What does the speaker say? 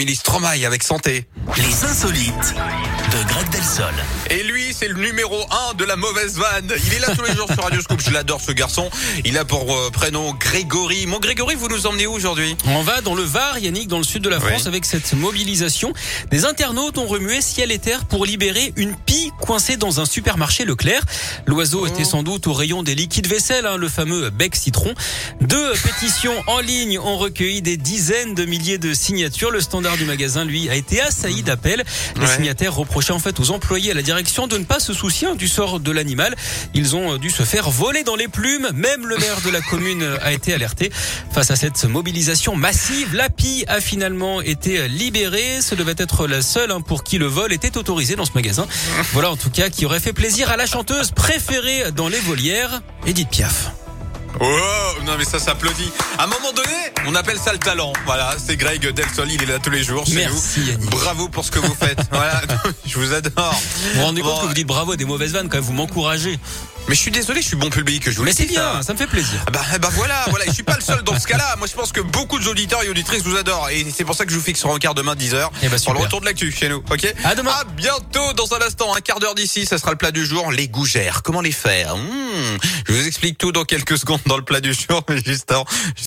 Milice Stromae avec santé. Les insolites de Greg Delsol. Et lui, c'est le numéro 1 de la mauvaise vanne. Il est là tous les jours sur Radio Scoop. Je l'adore ce garçon. Il a pour euh, prénom Grégory. Mon Grégory, vous nous emmenez où aujourd'hui? On va dans le Var, Yannick, dans le sud de la France, Oui. avec cette mobilisation. Des internautes ont remué ciel et terre pour libérer une pie coincée dans un supermarché Leclerc. L'oiseau était sans doute au rayon des liquides vaisselle, hein, le fameux bec citron. Deux pétitions en ligne ont recueilli des dizaines de milliers de signatures. Le standard du magasin, lui, a été assailli d'appels. Les Ouais. signataires reprochaient en fait aux employés à la direction de ne pas se soucier hein, du sort de l'animal. Ils ont euh, dû se faire voler dans les plumes. Même le maire de la commune euh, a été alerté. Face à cette mobilisation massive, la pie a finalement été libérée. Ce devait être la seule hein, pour qui le vol était autorisé dans ce magasin. Voilà en tout cas qui aurait fait plaisir à la chanteuse préférée dans les volières, Edith Piaf. Oh, non mais ça s'applaudit. À un moment donné, on appelle ça le talent. Voilà, c'est Greg Delsol. Il est là tous les jours chez Merci. Bravo pour ce que vous faites. voilà, je vous adore. Vous vous rendez compte Bon, que vous dites bravo à des mauvaises vannes quand même, vous m'encouragez. Mais je suis désolé, je suis bon public. Je vous Mais c'est ça. bien, ça me fait plaisir. Ah Bah, bah voilà, voilà, je suis pas le seul dans ce cas-là. Moi, je pense que beaucoup d'auditeurs et auditrices vous adorent. Et c'est pour ça que je vous fixe sur un quart demain 10h. Eh bah, pour le retour de l'actu chez nous, ok? À demain. À bientôt dans un instant, un quart d'heure d'ici, ça sera le plat du jour, les gougères. Comment les faire? Hmm, Je vous explique tout dans quelques secondes dans le plat du jour, mais juste avant.